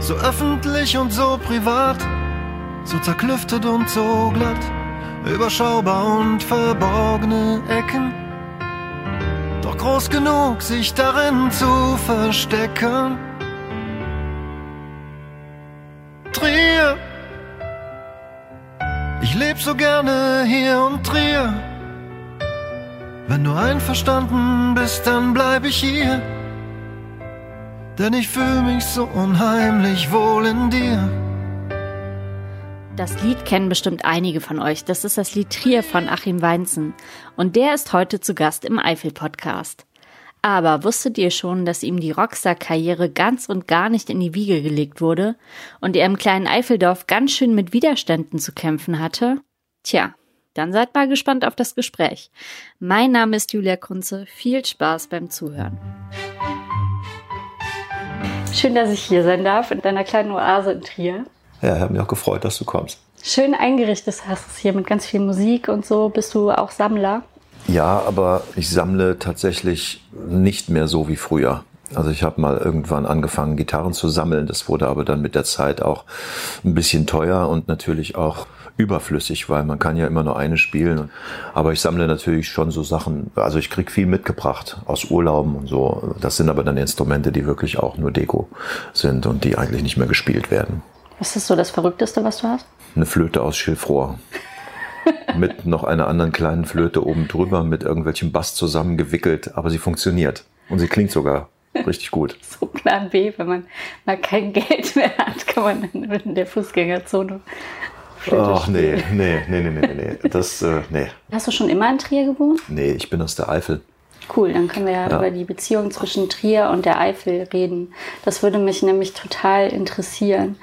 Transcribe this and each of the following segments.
So öffentlich und so privat, so zerklüftet und so glatt, überschaubar und verborgene Ecken. Doch groß genug, sich darin zu verstecken. Trier, ich leb so gerne hier und Trier. Wenn du einverstanden bist, dann bleib ich hier denn ich fühle mich so unheimlich wohl in dir. Das Lied kennen bestimmt einige von euch. Das ist das Lied Trier von Achim Weinzen. Und der ist heute zu Gast im Eifel-Podcast. Aber wusstet ihr schon, dass ihm die Rockstar-Karriere ganz und gar nicht in die Wiege gelegt wurde und er im kleinen Eifeldorf ganz schön mit Widerständen zu kämpfen hatte? Tja, dann seid mal gespannt auf das Gespräch. Mein Name ist Julia Kunze. Viel Spaß beim Zuhören. Schön, dass ich hier sein darf in deiner kleinen Oase in Trier. Ja, ich habe mich auch gefreut, dass du kommst. Schön eingerichtet hast du es hier mit ganz viel Musik und so. Bist du auch Sammler? Ja, aber ich sammle tatsächlich nicht mehr so wie früher. Also ich habe mal irgendwann angefangen, Gitarren zu sammeln. Das wurde aber dann mit der Zeit auch ein bisschen teuer und natürlich auch überflüssig, weil man kann ja immer nur eine spielen. Aber ich sammle natürlich schon so Sachen, also ich krieg viel mitgebracht aus Urlauben und so. Das sind aber dann Instrumente, die wirklich auch nur Deko sind und die eigentlich nicht mehr gespielt werden. Was ist so das Verrückteste, was du hast? Eine Flöte aus Schilfrohr. mit noch einer anderen kleinen Flöte oben drüber, mit irgendwelchem Bass zusammengewickelt, aber sie funktioniert. Und sie klingt sogar richtig gut. So Plan B, wenn man mal kein Geld mehr hat, kann man dann in der Fußgängerzone Ach nee, nee, nee, nee, nee, nee. Das, äh, nee. Hast du schon immer in Trier gewohnt? Nee, ich bin aus der Eifel. Cool, dann können wir ja, ja, über die Beziehung zwischen Trier und der Eifel reden. Das würde mich nämlich total interessieren,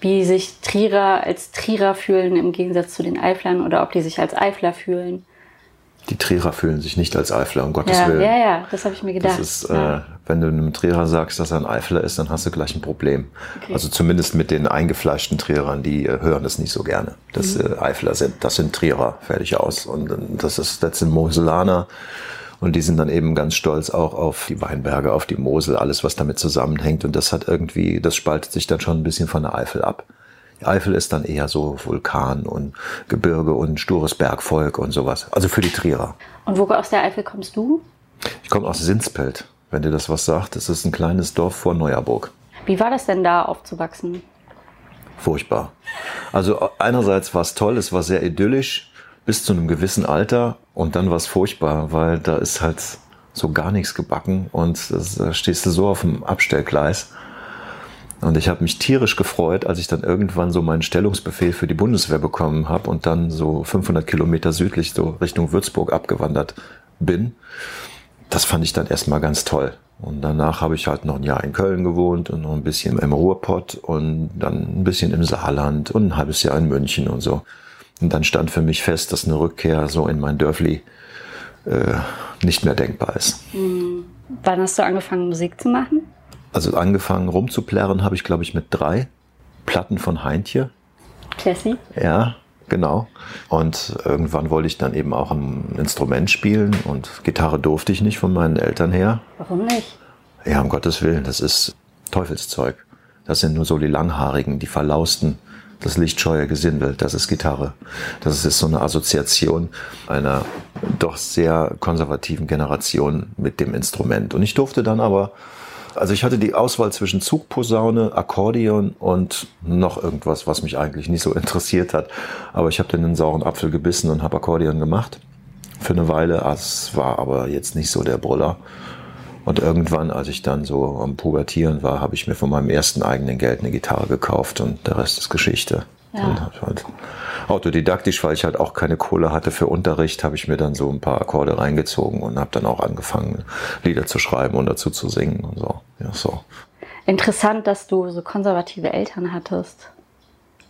wie sich Trierer als Trierer fühlen im Gegensatz zu den Eiflern oder ob die sich als Eifler fühlen. Die Trierer fühlen sich nicht als Eifler, um Gottes ja, Willen. Ja, ja, das habe ich mir gedacht. Das ist, ja. äh, wenn du einem Trierer sagst, dass er ein Eifler ist, dann hast du gleich ein Problem. Okay. Also zumindest mit den eingefleischten Trierern, die äh, hören das nicht so gerne. Das mhm. äh, Eifler sind, das sind Trierer, fertig aus. Und äh, das ist, das sind Moselaner. Und die sind dann eben ganz stolz auch auf die Weinberge, auf die Mosel, alles, was damit zusammenhängt. Und das hat irgendwie, das spaltet sich dann schon ein bisschen von der Eifel ab. Eifel ist dann eher so Vulkan und Gebirge und stures Bergvolk und sowas. Also für die Trierer. Und wo aus der Eifel kommst du? Ich komme aus Sinspelt, wenn dir das was sagt. Das ist ein kleines Dorf vor Neuerburg. Wie war das denn da aufzuwachsen? Furchtbar. Also einerseits war es toll, es war sehr idyllisch bis zu einem gewissen Alter und dann war es furchtbar, weil da ist halt so gar nichts gebacken und da stehst du so auf dem Abstellgleis. Und ich habe mich tierisch gefreut, als ich dann irgendwann so meinen Stellungsbefehl für die Bundeswehr bekommen habe und dann so 500 Kilometer südlich so Richtung Würzburg abgewandert bin. Das fand ich dann erstmal ganz toll. Und danach habe ich halt noch ein Jahr in Köln gewohnt und noch ein bisschen im Ruhrpott und dann ein bisschen im Saarland und ein halbes Jahr in München und so. Und dann stand für mich fest, dass eine Rückkehr so in mein Dörfli äh, nicht mehr denkbar ist. Mhm. Wann hast du angefangen, Musik zu machen? Also angefangen rumzuplärren habe ich, glaube ich, mit drei Platten von Heintje. Classy. Ja, genau. Und irgendwann wollte ich dann eben auch ein Instrument spielen und Gitarre durfte ich nicht von meinen Eltern her. Warum nicht? Ja, um Gottes Willen, das ist Teufelszeug. Das sind nur so die Langhaarigen, die Verlausten, das lichtscheue Gesindel, das ist Gitarre. Das ist so eine Assoziation einer doch sehr konservativen Generation mit dem Instrument. Und ich durfte dann aber also ich hatte die Auswahl zwischen Zugposaune, Akkordeon und noch irgendwas, was mich eigentlich nicht so interessiert hat. Aber ich habe dann einen sauren Apfel gebissen und habe Akkordeon gemacht für eine Weile. Es war aber jetzt nicht so der Brüller. Und irgendwann, als ich dann so am Pubertieren war, habe ich mir von meinem ersten eigenen Geld eine Gitarre gekauft und der Rest ist Geschichte. Ja. Halt autodidaktisch, weil ich halt auch keine Kohle hatte für Unterricht, habe ich mir dann so ein paar Akkorde reingezogen und habe dann auch angefangen, Lieder zu schreiben und dazu zu singen und so. Ja, so. Interessant, dass du so konservative Eltern hattest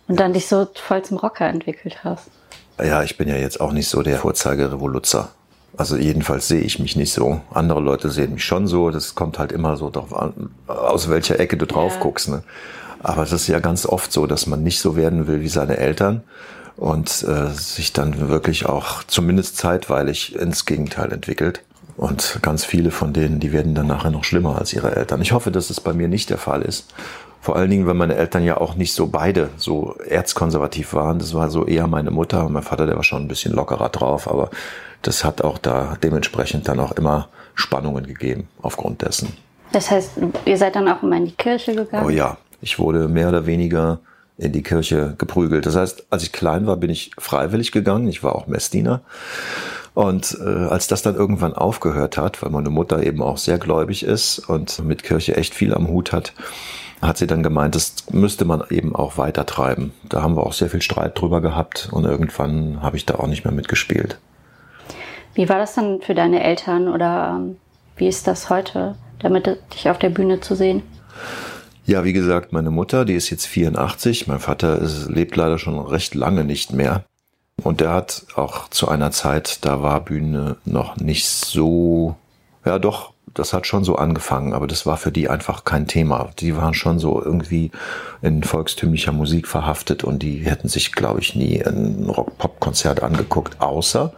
und dann dich so voll zum Rocker entwickelt hast. Ja, ich bin ja jetzt auch nicht so der Vorzeigerevoluzer. Also jedenfalls sehe ich mich nicht so. Andere Leute sehen mich schon so. Das kommt halt immer so darauf an, aus welcher Ecke du drauf ja. guckst. Ne? Aber es ist ja ganz oft so, dass man nicht so werden will wie seine Eltern und äh, sich dann wirklich auch zumindest zeitweilig ins Gegenteil entwickelt. Und ganz viele von denen, die werden dann nachher noch schlimmer als ihre Eltern. Ich hoffe, dass es bei mir nicht der Fall ist, Vor allen Dingen, weil meine Eltern ja auch nicht so beide so erzkonservativ waren. Das war so eher meine Mutter und mein Vater, der war schon ein bisschen lockerer drauf, aber das hat auch da dementsprechend dann auch immer Spannungen gegeben aufgrund dessen. Das heißt, ihr seid dann auch immer in die Kirche gegangen? Oh ja, ich wurde mehr oder weniger in die Kirche geprügelt. Das heißt, als ich klein war, bin ich freiwillig gegangen. Ich war auch Messdiener. Und äh, als das dann irgendwann aufgehört hat, weil meine Mutter eben auch sehr gläubig ist und mit Kirche echt viel am Hut hat, hat sie dann gemeint, das müsste man eben auch weiter treiben. Da haben wir auch sehr viel Streit drüber gehabt und irgendwann habe ich da auch nicht mehr mitgespielt. Wie war das dann für deine Eltern oder ähm, wie ist das heute, damit dich auf der Bühne zu sehen? Ja, wie gesagt, meine Mutter, die ist jetzt 84, mein Vater ist, lebt leider schon recht lange nicht mehr. Und der hat auch zu einer Zeit, da war Bühne noch nicht so, ja doch, das hat schon so angefangen, aber das war für die einfach kein Thema. Die waren schon so irgendwie in volkstümlicher Musik verhaftet und die hätten sich, glaube ich, nie ein Rock-Pop-Konzert angeguckt, außer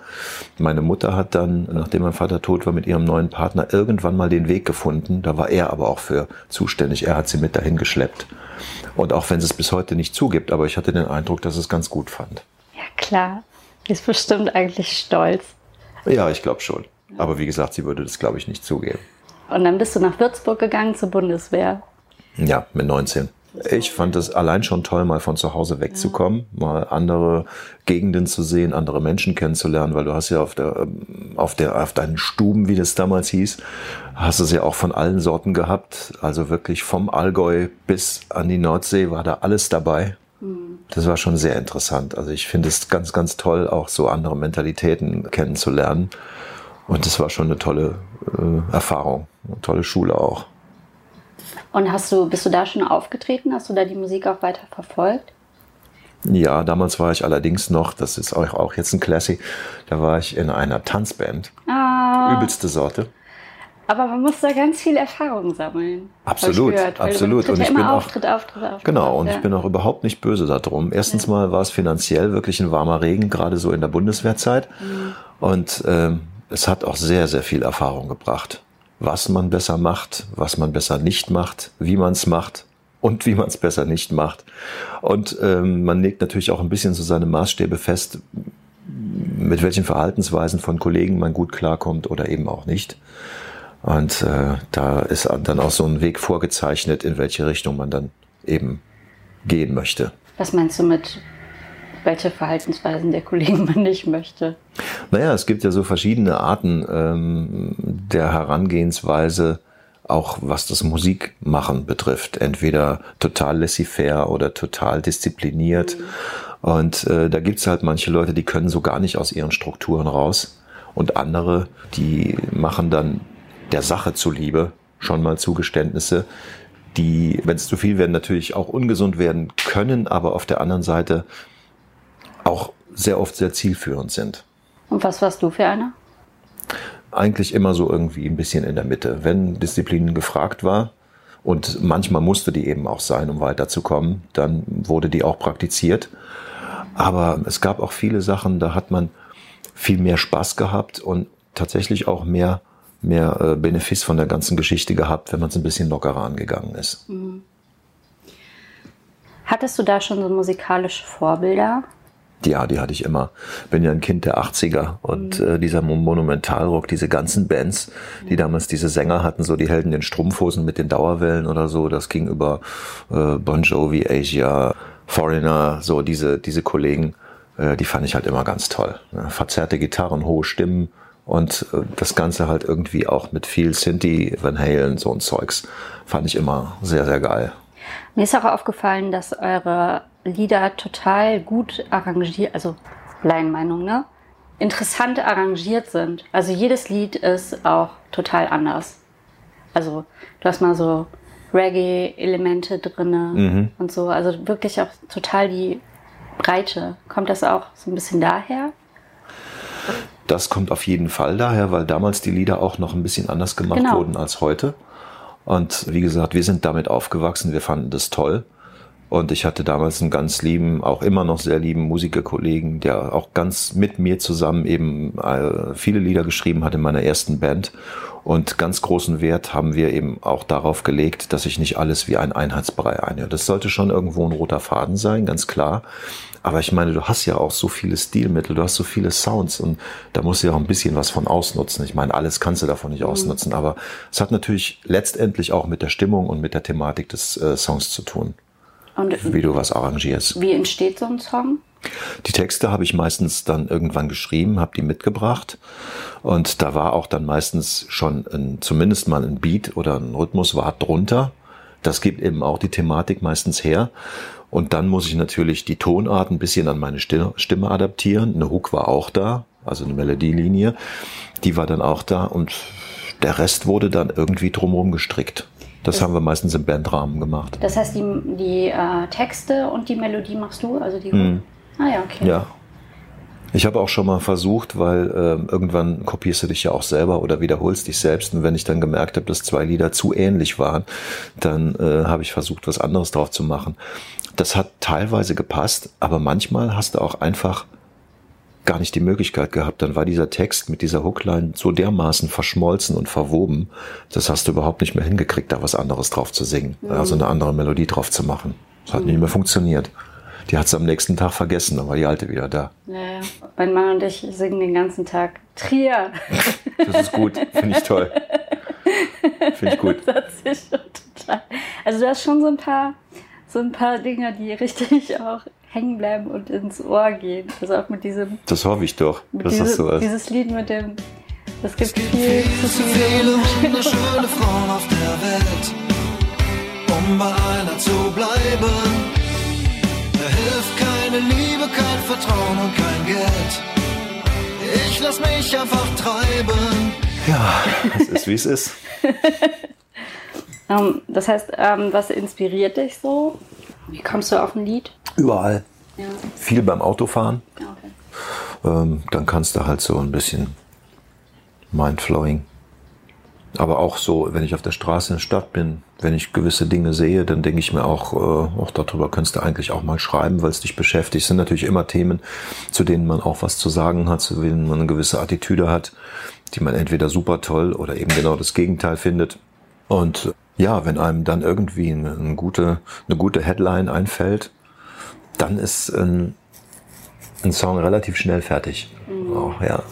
meine Mutter hat dann, nachdem mein Vater tot war, mit ihrem neuen Partner irgendwann mal den Weg gefunden. Da war er aber auch für zuständig. Er hat sie mit dahin geschleppt. Und auch wenn sie es bis heute nicht zugibt, aber ich hatte den Eindruck, dass es ganz gut fand. Ja, klar. Ist bestimmt eigentlich stolz. Ja, ich glaube schon. Aber wie gesagt, sie würde das, glaube ich, nicht zugeben. Und dann bist du nach Würzburg gegangen zur Bundeswehr. Ja, mit 19. Ich fand es allein schon toll, mal von zu Hause wegzukommen, ja. mal andere Gegenden zu sehen, andere Menschen kennenzulernen, weil du hast ja auf der, auf der, auf deinen Stuben, wie das damals hieß, hast es ja auch von allen Sorten gehabt. Also wirklich vom Allgäu bis an die Nordsee war da alles dabei. Mhm. Das war schon sehr interessant. Also ich finde es ganz, ganz toll, auch so andere Mentalitäten kennenzulernen. Und das war schon eine tolle äh, Erfahrung, eine tolle Schule auch. Und hast du, bist du da schon aufgetreten? Hast du da die Musik auch weiter verfolgt? Ja, damals war ich allerdings noch, das ist auch, auch jetzt ein Classic, da war ich in einer Tanzband. Ah. Übelste Sorte. Aber man muss da ganz viel Erfahrung sammeln. Absolut, gehört, absolut. Und ich bin auch, Auftritt, Auftritt, Auftritt, genau, und ja. ich bin auch überhaupt nicht böse darum. Erstens ja. mal war es finanziell wirklich ein warmer Regen, gerade so in der Bundeswehrzeit. Mhm. Und ähm, es hat auch sehr, sehr viel Erfahrung gebracht. Was man besser macht, was man besser nicht macht, wie man es macht und wie man es besser nicht macht. Und ähm, man legt natürlich auch ein bisschen so seine Maßstäbe fest, mit welchen Verhaltensweisen von Kollegen man gut klarkommt oder eben auch nicht. Und äh, da ist dann auch so ein Weg vorgezeichnet, in welche Richtung man dann eben gehen möchte. Was meinst du mit welche Verhaltensweisen der Kollegen man nicht möchte. Naja, es gibt ja so verschiedene Arten ähm, der Herangehensweise, auch was das Musikmachen betrifft. Entweder total laissez-faire oder total diszipliniert. Mhm. Und äh, da gibt's halt manche Leute, die können so gar nicht aus ihren Strukturen raus. Und andere, die machen dann der Sache zuliebe schon mal Zugeständnisse, die, wenn es zu viel werden, natürlich auch ungesund werden können, aber auf der anderen Seite auch sehr oft sehr zielführend sind. Und was warst du für einer? Eigentlich immer so irgendwie ein bisschen in der Mitte. Wenn Disziplin gefragt war, und manchmal musste die eben auch sein, um weiterzukommen, dann wurde die auch praktiziert. Aber es gab auch viele Sachen, da hat man viel mehr Spaß gehabt und tatsächlich auch mehr, mehr äh, Benefiz von der ganzen Geschichte gehabt, wenn man es ein bisschen lockerer angegangen ist. Mhm. Hattest du da schon so musikalische Vorbilder? Ja, die hatte ich immer. Bin ja ein Kind der 80er und mhm. äh, dieser Monumentalrock, diese ganzen Bands, die damals diese Sänger hatten, so die Helden den Strumpfhosen mit den Dauerwellen oder so, das ging über äh, Bon Jovi, Asia, Foreigner, so diese, diese Kollegen, äh, die fand ich halt immer ganz toll. Ne? Verzerrte Gitarren, hohe Stimmen und äh, das Ganze halt irgendwie auch mit viel Sinti, Van Halen, so ein Zeugs, fand ich immer sehr, sehr geil. Mir ist auch aufgefallen, dass eure Lieder total gut arrangiert, also Laienmeinung, ne? Interessant arrangiert sind. Also jedes Lied ist auch total anders. Also du hast mal so Reggae-Elemente drinne mhm. und so. Also wirklich auch total die Breite. Kommt das auch so ein bisschen daher? Das kommt auf jeden Fall daher, weil damals die Lieder auch noch ein bisschen anders gemacht genau. wurden als heute. Und wie gesagt, wir sind damit aufgewachsen, wir fanden das toll. Und ich hatte damals einen ganz lieben, auch immer noch sehr lieben Musikerkollegen, der auch ganz mit mir zusammen eben äh, viele Lieder geschrieben hat in meiner ersten Band. Und ganz großen Wert haben wir eben auch darauf gelegt, dass ich nicht alles wie ein Einheitsbrei einhöre. Das sollte schon irgendwo ein roter Faden sein, ganz klar. Aber ich meine, du hast ja auch so viele Stilmittel, du hast so viele Sounds und da musst du ja auch ein bisschen was von ausnutzen. Ich meine, alles kannst du davon nicht mhm. ausnutzen, aber es hat natürlich letztendlich auch mit der Stimmung und mit der Thematik des äh, Songs zu tun. Und wie du was arrangierst. Wie entsteht so ein Song? Die Texte habe ich meistens dann irgendwann geschrieben, habe die mitgebracht und da war auch dann meistens schon ein, zumindest mal ein Beat oder ein Rhythmus war drunter. Das gibt eben auch die Thematik meistens her. Und dann muss ich natürlich die Tonart ein bisschen an meine Stimme adaptieren. Eine Hook war auch da, also eine Melodielinie. Die war dann auch da und der Rest wurde dann irgendwie drumherum gestrickt. Das, das haben wir meistens im Bandrahmen gemacht. Das heißt, die, die äh, Texte und die Melodie machst du, also die. Mm. Ah ja, okay. Ja. Ich habe auch schon mal versucht, weil äh, irgendwann kopierst du dich ja auch selber oder wiederholst dich selbst. Und wenn ich dann gemerkt habe, dass zwei Lieder zu ähnlich waren, dann äh, habe ich versucht, was anderes drauf zu machen. Das hat teilweise gepasst, aber manchmal hast du auch einfach gar nicht die Möglichkeit gehabt. Dann war dieser Text mit dieser Hookline so dermaßen verschmolzen und verwoben, das hast du überhaupt nicht mehr hingekriegt, da was anderes drauf zu singen, mhm. also eine andere Melodie drauf zu machen. Das hat mhm. nicht mehr funktioniert. Die hat es am nächsten Tag vergessen, dann war die alte wieder da. Ja, mein Mann und ich singen den ganzen Tag Trier. Das ist gut, finde ich toll. Finde ich gut. Das hat sich schon total. Also du hast schon so ein paar, so ein paar Dinge, die richtig auch hängen bleiben und ins Ohr gehen. Also auch mit diesem. Das hoffe ich doch, dass diese, das so ist. Dieses Lied mit dem. Es gibt viel zu viele wunderschöne Frauen auf der Welt, um bei einer zu bleiben. Da hilft keine Liebe, kein Vertrauen und kein Geld. Ich lass mich einfach treiben. Ja, es ist wie es ist. um, ähm, das heißt, um, ähm, was inspiriert dich so? Wie kommst du auf ein Lied? Überall. Ja. Viel beim Autofahren. Okay. Ähm, dann kannst du halt so ein bisschen Mindflowing. Aber auch so, wenn ich auf der Straße in der Stadt bin, wenn ich gewisse Dinge sehe, dann denke ich mir auch, äh, auch darüber könntest du eigentlich auch mal schreiben, weil es dich beschäftigt. Es sind natürlich immer Themen, zu denen man auch was zu sagen hat, zu denen man eine gewisse Attitüde hat, die man entweder super toll oder eben genau das Gegenteil findet. Und ja, wenn einem dann irgendwie eine, eine gute, eine gute Headline einfällt, dann ist ein, ein Song relativ schnell fertig. Mhm. Oh, ja.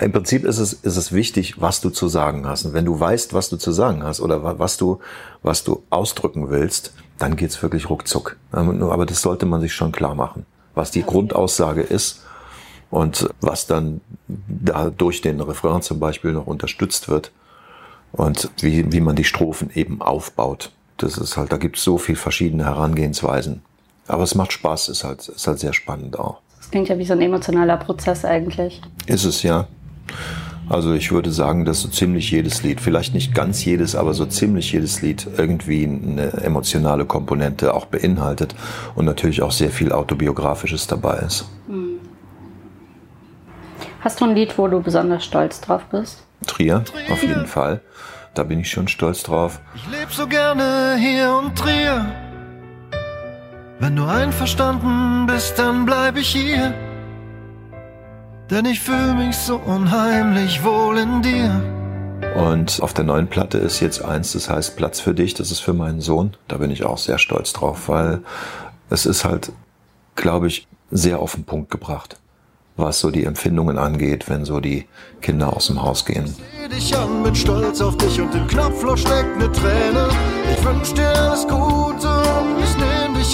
Im Prinzip ist es, ist es wichtig, was du zu sagen hast. Und wenn du weißt, was du zu sagen hast oder was du, was du ausdrücken willst, dann geht's wirklich ruckzuck. Aber das sollte man sich schon klar machen, was die Grundaussage ist und was dann da durch den Refrain zum Beispiel noch unterstützt wird und wie, wie man die Strophen eben aufbaut. Das ist halt, da gibt es so viel verschiedene Herangehensweisen. Aber es macht Spaß, ist halt, ist halt sehr spannend auch. Das klingt ja wie so ein emotionaler Prozess eigentlich. Ist es ja. Also ich würde sagen, dass so ziemlich jedes Lied, vielleicht nicht ganz jedes, aber so ziemlich jedes Lied irgendwie eine emotionale Komponente auch beinhaltet und natürlich auch sehr viel autobiografisches dabei ist. Hm. Hast du ein Lied, wo du besonders stolz drauf bist? Trier, auf jeden Fall. Da bin ich schon stolz drauf. Ich lebe so gerne hier und Trier. Wenn du einverstanden bist, dann bleib ich hier. Denn ich fühle mich so unheimlich wohl in dir. Und auf der neuen Platte ist jetzt eins, das heißt Platz für dich, das ist für meinen Sohn. Da bin ich auch sehr stolz drauf, weil es ist halt, glaube ich, sehr auf den Punkt gebracht, was so die Empfindungen angeht, wenn so die Kinder aus dem Haus gehen. Ich seh dich an, bin stolz auf dich und im Knopfloch steckt eine Träne. Ich wünsch dir alles Gute und nehm dich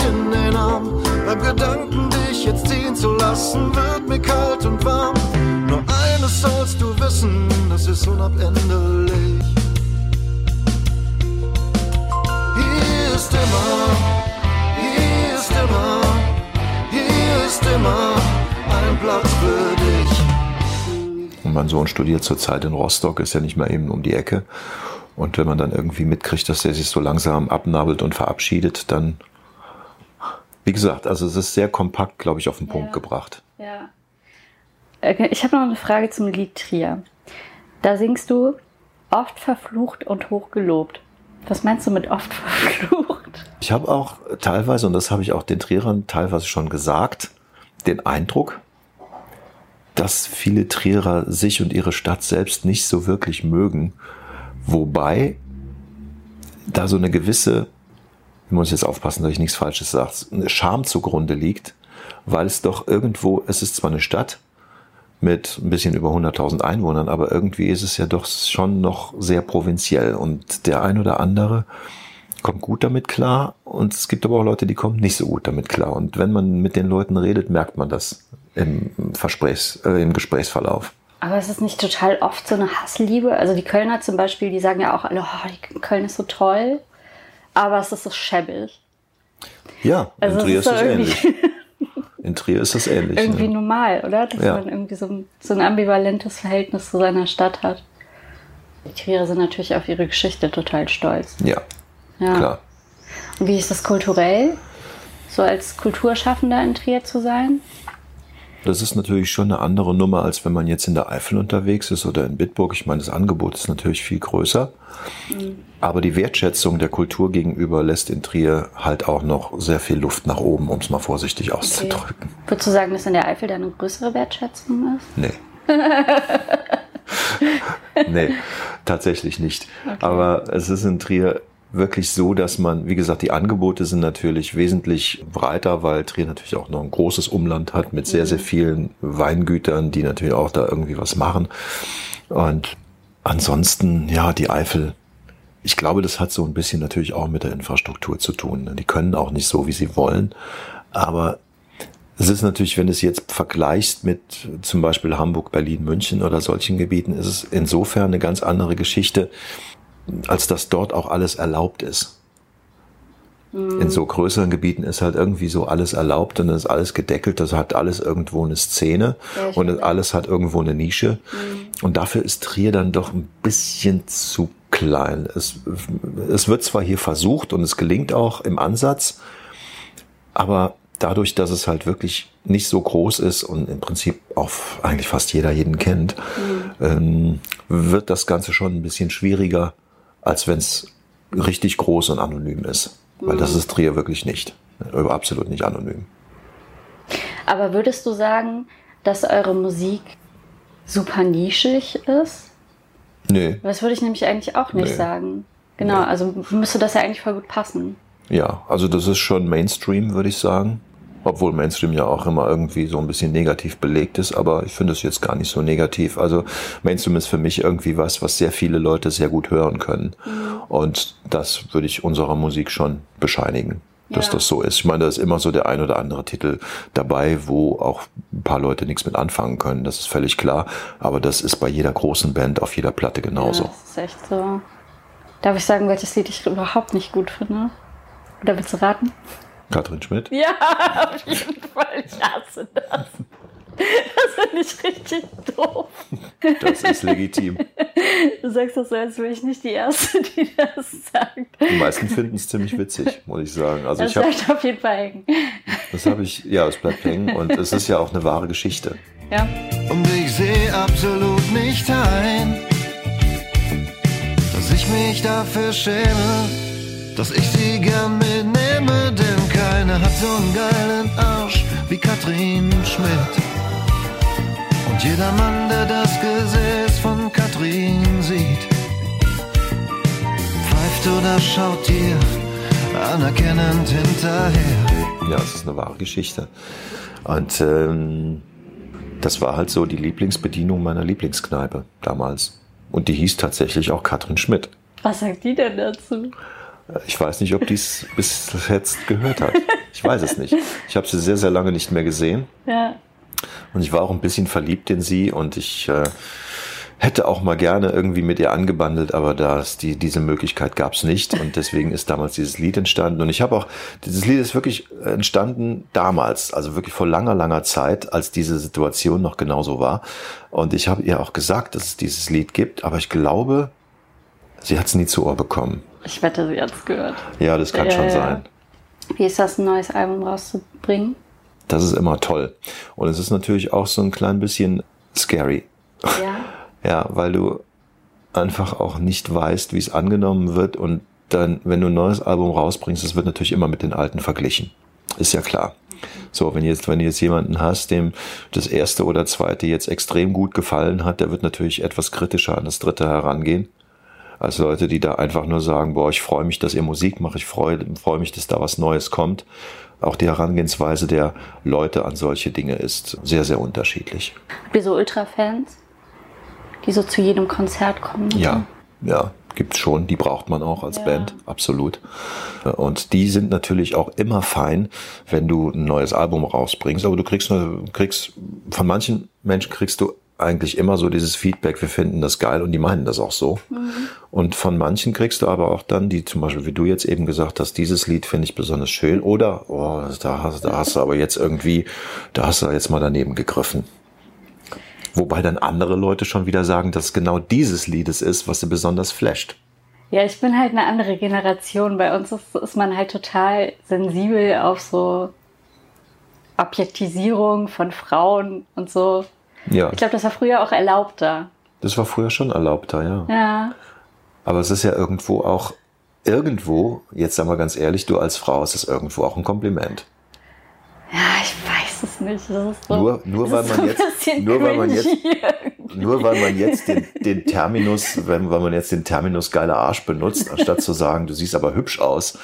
in den Arm. Beim Gedanken, dich jetzt ziehen zu lassen, wird mir kalt und warm. Nur eines sollst du wissen, das ist unabänderlich. Hier ist immer, hier ist immer, hier ist immer ein Platz für dich. Und mein Sohn studiert zurzeit in Rostock, ist ja nicht mehr eben um die Ecke. Und wenn man dann irgendwie mitkriegt, dass der sich so langsam abnabelt und verabschiedet, dann wie gesagt, also es ist sehr kompakt, glaube ich, auf den Punkt ja. gebracht. Ja. Ich habe noch eine Frage zum Lied Trier. Da singst du oft verflucht und hochgelobt. Was meinst du mit oft verflucht? Ich habe auch teilweise, und das habe ich auch den Trierern teilweise schon gesagt, den Eindruck, dass viele Trierer sich und ihre Stadt selbst nicht so wirklich mögen. Wobei da so eine gewisse, ich muss jetzt aufpassen, dass ich nichts Falsches sage, Scham zugrunde liegt, weil es doch irgendwo, es ist zwar eine Stadt mit ein bisschen über 100.000 Einwohnern, aber irgendwie ist es ja doch schon noch sehr provinziell und der ein oder andere kommt gut damit klar und es gibt aber auch Leute, die kommen nicht so gut damit klar und wenn man mit den Leuten redet, merkt man das im, Versprechs, äh, im Gesprächsverlauf. Aber ist es nicht total oft so eine Hassliebe? Also die Kölner zum Beispiel, die sagen ja auch alle, oh, Köln ist so toll, aber es ist so schäbig. Ja, also in Trier ist das ähnlich. In Trier ist das ähnlich. irgendwie ne? normal, oder? Dass ja. man irgendwie so, so ein ambivalentes Verhältnis zu seiner Stadt hat. Die Trierer sind natürlich auf ihre Geschichte total stolz. Ja, ja. klar. Und wie ist das kulturell, so als Kulturschaffender in Trier zu sein? Das ist natürlich schon eine andere Nummer, als wenn man jetzt in der Eifel unterwegs ist oder in Bitburg. Ich meine, das Angebot ist natürlich viel größer. Mhm. Aber die Wertschätzung der Kultur gegenüber lässt in Trier halt auch noch sehr viel Luft nach oben, um es mal vorsichtig auszudrücken. Okay. Würdest du sagen, dass in der Eifel da eine größere Wertschätzung ist? Nee. nee, tatsächlich nicht. Okay. Aber es ist in Trier wirklich so, dass man, wie gesagt, die Angebote sind natürlich wesentlich breiter, weil Trier natürlich auch noch ein großes Umland hat mit sehr, sehr mhm. vielen Weingütern, die natürlich auch da irgendwie was machen. Und ansonsten, ja, die Eifel, ich glaube, das hat so ein bisschen natürlich auch mit der Infrastruktur zu tun. Die können auch nicht so, wie sie wollen. Aber es ist natürlich, wenn du es jetzt vergleichst mit zum Beispiel Hamburg, Berlin, München oder solchen Gebieten, ist es insofern eine ganz andere Geschichte, als dass dort auch alles erlaubt ist. Mhm. In so größeren Gebieten ist halt irgendwie so alles erlaubt und ist alles gedeckelt. Das hat alles irgendwo eine Szene ja, und alles hat irgendwo eine Nische. Mhm. Und dafür ist Trier dann doch ein bisschen zu klein. Es, es wird zwar hier versucht und es gelingt auch im Ansatz, aber dadurch, dass es halt wirklich nicht so groß ist und im Prinzip auch eigentlich fast jeder jeden kennt, mhm. ähm, wird das Ganze schon ein bisschen schwieriger als wenn es richtig groß und anonym ist. Weil das mhm. ist Trier wirklich nicht. Absolut nicht anonym. Aber würdest du sagen, dass eure Musik super nischig ist? Nee. Das würde ich nämlich eigentlich auch nicht nee. sagen. Genau, nee. also müsste das ja eigentlich voll gut passen. Ja, also das ist schon Mainstream, würde ich sagen obwohl Mainstream ja auch immer irgendwie so ein bisschen negativ belegt ist, aber ich finde es jetzt gar nicht so negativ. Also Mainstream ist für mich irgendwie was, was sehr viele Leute sehr gut hören können. Mhm. Und das würde ich unserer Musik schon bescheinigen dass ja. das so ist. Ich meine, da ist immer so der ein oder andere Titel dabei, wo auch ein paar Leute nichts mit anfangen können. Das ist völlig klar. Aber das ist bei jeder großen Band auf jeder Platte genauso. Ja, das ist echt so. Darf ich sagen, welches Lied ich überhaupt nicht gut finde? Oder willst du raten? Katrin Schmidt? Ja, auf jeden Fall. Ich hasse das. Das finde ich richtig doof. Das ist legitim. Du sagst das so, als wäre ich nicht die Erste, die das sagt. Die meisten finden es ziemlich witzig, muss ich sagen. Also das ich bleibt auf jeden Fall hängen. Das habe ich, ja, es bleibt hängen und es ist ja auch eine wahre Geschichte. Ja. Und ich sehe absolut nicht ein, dass ich mich dafür schäme, dass ich sie gern mitnehme, denn keiner hat so einen geilen Arsch wie Katrin Schmidt. Und jeder Mann, der das Gesäß von Katrin sieht, pfeift oder schaut dir anerkennend hinterher. Ja, es ist eine wahre Geschichte. Und ähm, das war halt so die Lieblingsbedienung meiner Lieblingskneipe damals. Und die hieß tatsächlich auch Katrin Schmidt. Was sagt die denn dazu? Ich weiß nicht, ob die es bis jetzt gehört hat. Ich weiß es nicht. Ich habe sie sehr, sehr lange nicht mehr gesehen. Ja. Und ich war auch ein bisschen verliebt in sie und ich äh, hätte auch mal gerne irgendwie mit ihr angebandelt, aber das, die, diese Möglichkeit gab es nicht und deswegen ist damals dieses Lied entstanden. Und ich habe auch, dieses Lied ist wirklich entstanden damals, also wirklich vor langer, langer Zeit, als diese Situation noch genauso war. Und ich habe ihr auch gesagt, dass es dieses Lied gibt, aber ich glaube, sie hat es nie zu Ohr bekommen. Ich wette, sie hat es gehört. Ja, das kann ja, schon sein. Wie ist das, ein neues Album rauszubringen? Das ist immer toll. Und es ist natürlich auch so ein klein bisschen scary. Ja. ja, weil du einfach auch nicht weißt, wie es angenommen wird und dann, wenn du ein neues Album rausbringst, das wird natürlich immer mit den alten verglichen. Ist ja klar. So, wenn jetzt, wenn du jetzt jemanden hast, dem das erste oder zweite jetzt extrem gut gefallen hat, der wird natürlich etwas kritischer an das dritte herangehen. Als Leute, die da einfach nur sagen, boah, ich freue mich, dass ihr Musik macht, ich freue, freue mich, dass da was Neues kommt. Auch die Herangehensweise der Leute an solche Dinge ist sehr, sehr unterschiedlich. Habt ihr so Ultra-Fans, die so zu jedem Konzert kommen? Ja, ja gibt's schon, die braucht man auch als ja. Band, absolut. Und die sind natürlich auch immer fein, wenn du ein neues Album rausbringst, aber du kriegst, kriegst von manchen Menschen kriegst du eigentlich immer so dieses Feedback, wir finden das geil und die meinen das auch so. Mhm. Und von manchen kriegst du aber auch dann, die zum Beispiel, wie du jetzt eben gesagt hast, dieses Lied finde ich besonders schön oder, oh, da hast, da hast du aber jetzt irgendwie, da hast du jetzt mal daneben gegriffen. Wobei dann andere Leute schon wieder sagen, dass genau dieses Lied es ist, was sie besonders flasht. Ja, ich bin halt eine andere Generation. Bei uns ist, ist man halt total sensibel auf so Objektisierung von Frauen und so. Ja. Ich glaube, das war früher auch erlaubter. Das war früher schon erlaubter, ja. Ja. Aber es ist ja irgendwo auch, irgendwo, jetzt sagen wir ganz ehrlich, du als Frau, ist es irgendwo auch ein Kompliment. Ja, ich weiß es nicht. So, nur, nur weil man so jetzt, nur weil man jetzt, nur weil man jetzt den, den Terminus, wenn, weil man jetzt den Terminus geiler Arsch benutzt, anstatt zu sagen, du siehst aber hübsch aus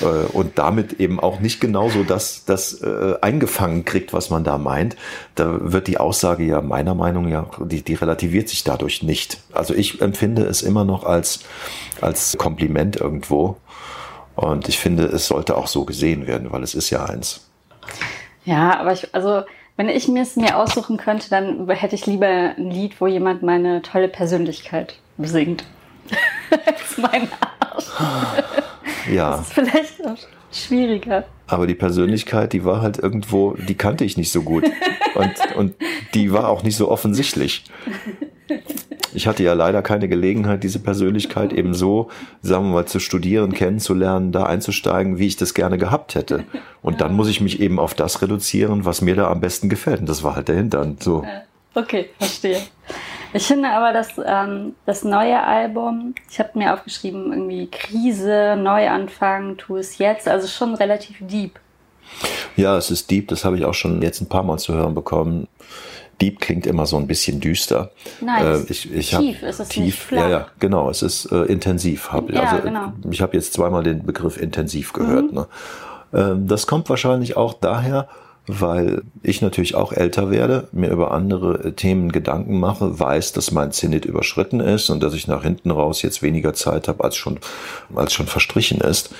äh, und damit eben auch nicht genauso das, das äh, eingefangen kriegt, was man da meint, da wird die Aussage ja meiner Meinung nach, die, die relativiert sich dadurch nicht. Also ich empfinde es immer noch als, als Kompliment irgendwo. Und ich finde, es sollte auch so gesehen werden, weil es ist ja eins. Ja, aber ich, also wenn ich mir es mir aussuchen könnte, dann hätte ich lieber ein Lied, wo jemand meine tolle Persönlichkeit besingt. als mein Arsch. Ja. Das ist vielleicht auch schwieriger. Aber die Persönlichkeit, die war halt irgendwo, die kannte ich nicht so gut. Und, und die war auch nicht so offensichtlich ich hatte ja leider keine Gelegenheit, diese Persönlichkeit eben so, sagen wir mal, zu studieren, kennenzulernen, da einzusteigen, wie ich das gerne gehabt hätte. Und dann muss ich mich eben auf das reduzieren, was mir da am besten gefällt. Und das war halt der Hintern. So. Okay, verstehe. Ich finde aber, dass ähm, das neue Album, ich habe mir aufgeschrieben, irgendwie Krise, Neuanfang, tu es jetzt, also schon relativ deep. Ja, es ist deep, das habe ich auch schon jetzt ein paar Mal zu hören bekommen. Deep klingt immer so ein bisschen düster. Nein, äh, ich, ich tief, ist es tief, nicht flach. Ja, ja, genau, es ist äh, intensiv. Hab, ja, also, genau. Ich habe jetzt zweimal den Begriff intensiv gehört. Mhm. Ne? Ähm, das kommt wahrscheinlich auch daher, weil ich natürlich auch älter werde, mir über andere äh, Themen Gedanken mache, weiß, dass mein Zenit überschritten ist und dass ich nach hinten raus jetzt weniger Zeit habe, als schon, als schon verstrichen ist.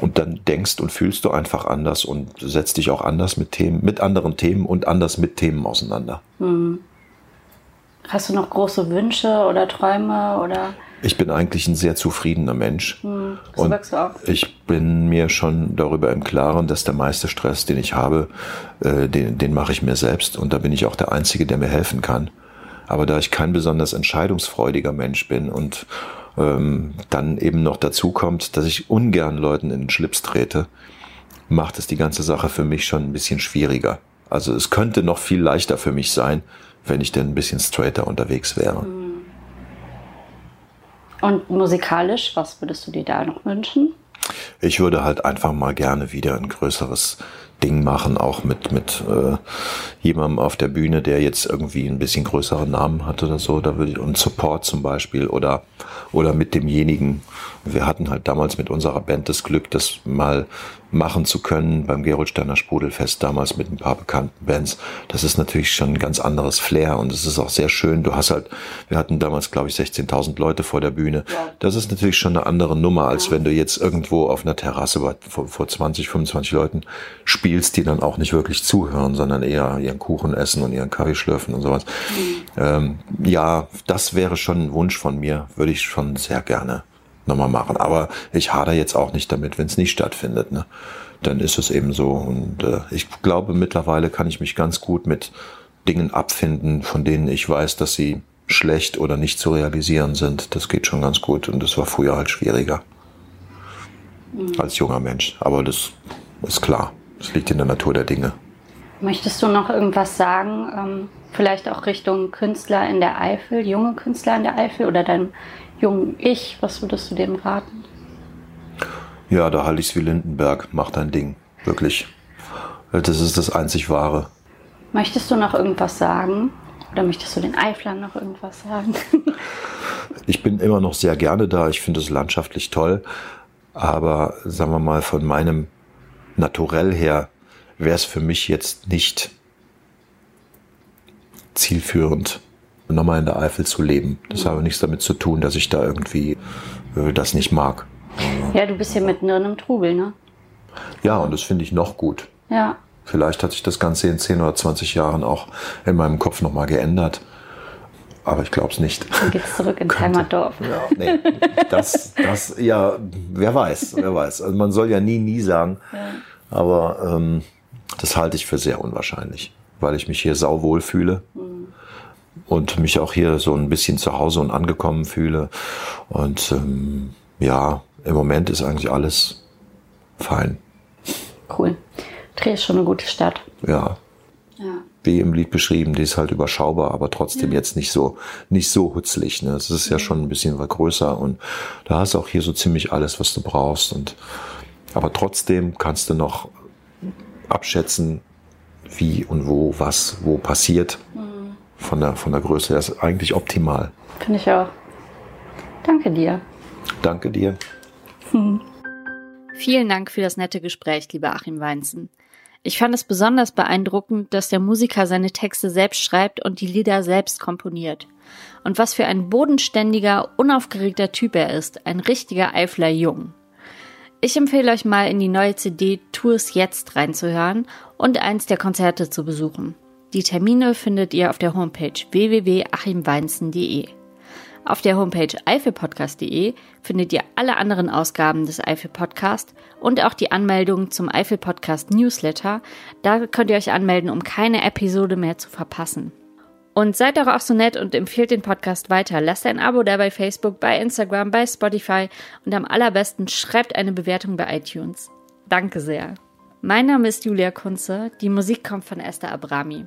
Und dann denkst und fühlst du einfach anders und setzt dich auch anders mit Themen, mit anderen Themen und anders mit Themen auseinander. Hm. Hast du noch große Wünsche oder Träume oder? Ich bin eigentlich ein sehr zufriedener Mensch. Hm, so und du auch. ich bin mir schon darüber im Klaren, dass der meiste Stress, den ich habe, äh, den, den mache ich mir selbst. Und da bin ich auch der Einzige, der mir helfen kann. Aber da ich kein besonders entscheidungsfreudiger Mensch bin und ähm, dann eben noch dazu kommt, dass ich ungern Leuten in den Schlips trete, macht es die ganze Sache für mich schon ein bisschen schwieriger. Also es könnte noch viel leichter für mich sein, wenn ich denn ein bisschen straighter unterwegs wäre. Mhm. Und musikalisch, was würdest du dir da noch wünschen? Ich würde halt einfach mal gerne wieder ein größeres Ding machen, auch mit, mit äh, jemandem auf der Bühne, der jetzt irgendwie ein bisschen größeren Namen hat oder so. Da würde ich, und Support zum Beispiel oder, oder mit demjenigen. Wir hatten halt damals mit unserer Band das Glück, das mal machen zu können beim Gerolsteiner Sprudelfest damals mit ein paar bekannten Bands. Das ist natürlich schon ein ganz anderes Flair und es ist auch sehr schön. Du hast halt, wir hatten damals glaube ich 16.000 Leute vor der Bühne. Das ist natürlich schon eine andere Nummer, als wenn du jetzt irgendwo auf einer Terrasse vor, vor 20, 25 Leuten spielst, die dann auch nicht wirklich zuhören, sondern eher ihren Kuchen essen und ihren Kaffee schlürfen und sowas. Mhm. Ähm, ja, das wäre schon ein Wunsch von mir, würde ich schon sehr gerne nochmal machen. Aber ich hader jetzt auch nicht damit, wenn es nicht stattfindet. Ne? Dann ist es eben so. Und äh, ich glaube, mittlerweile kann ich mich ganz gut mit Dingen abfinden, von denen ich weiß, dass sie schlecht oder nicht zu realisieren sind. Das geht schon ganz gut. Und das war früher halt schwieriger. Mhm. Als junger Mensch. Aber das ist klar. Das liegt in der Natur der Dinge. Möchtest du noch irgendwas sagen? Ähm, vielleicht auch Richtung Künstler in der Eifel, junge Künstler in der Eifel oder deinem jungen Ich, was würdest du dem raten? Ja, da halte ich's wie Lindenberg. Mach dein Ding. Wirklich. Das ist das einzig Wahre. Möchtest du noch irgendwas sagen? Oder möchtest du den Eiflern noch irgendwas sagen? ich bin immer noch sehr gerne da. Ich finde es landschaftlich toll. Aber sagen wir mal, von meinem Naturell her wäre es für mich jetzt nicht zielführend, nochmal in der Eifel zu leben. Das hat aber nichts damit zu tun, dass ich da irgendwie äh, das nicht mag. Ja, du bist hier mitten in einem Trubel, ne? Ja, und das finde ich noch gut. Ja. Vielleicht hat sich das Ganze in 10 oder 20 Jahren auch in meinem Kopf nochmal geändert. Aber ich glaube es nicht. Dann geht's zurück ins Heimatdorf. Ja, nee, das, das, ja, wer weiß, wer weiß. Also man soll ja nie, nie sagen. Ja. Aber ähm, das halte ich für sehr unwahrscheinlich, weil ich mich hier sauwohl fühle. Mhm. Und mich auch hier so ein bisschen zu Hause und angekommen fühle. Und ähm, ja, im Moment ist eigentlich alles fein. Cool. Trier ist schon eine gute Stadt. Ja. Ja. Wie im Lied beschrieben, die ist halt überschaubar, aber trotzdem ja. jetzt nicht so, nicht so hutzlig. Ne? Es ist ja. ja schon ein bisschen was größer und da hast du auch hier so ziemlich alles, was du brauchst. Und, aber trotzdem kannst du noch abschätzen, wie und wo, was, wo passiert. Mhm. Von der, von der Größe. Das ist eigentlich optimal. Finde ich auch. Danke dir. Danke dir. Hm. Vielen Dank für das nette Gespräch, lieber Achim Weinzen. Ich fand es besonders beeindruckend, dass der Musiker seine Texte selbst schreibt und die Lieder selbst komponiert. Und was für ein bodenständiger, unaufgeregter Typ er ist, ein richtiger Eifler Jung. Ich empfehle euch mal in die neue CD Tours jetzt reinzuhören und eins der Konzerte zu besuchen. Die Termine findet ihr auf der Homepage www.achimweinzen.de. Auf der Homepage eifelpodcast.de findet ihr alle anderen Ausgaben des Eifel Podcast und auch die Anmeldung zum Eifel Podcast Newsletter. Da könnt ihr euch anmelden, um keine Episode mehr zu verpassen. Und seid doch auch so nett und empfehlt den Podcast weiter. Lasst ein Abo da bei Facebook, bei Instagram, bei Spotify und am allerbesten schreibt eine Bewertung bei iTunes. Danke sehr. Mein Name ist Julia Kunze. Die Musik kommt von Esther Abrami.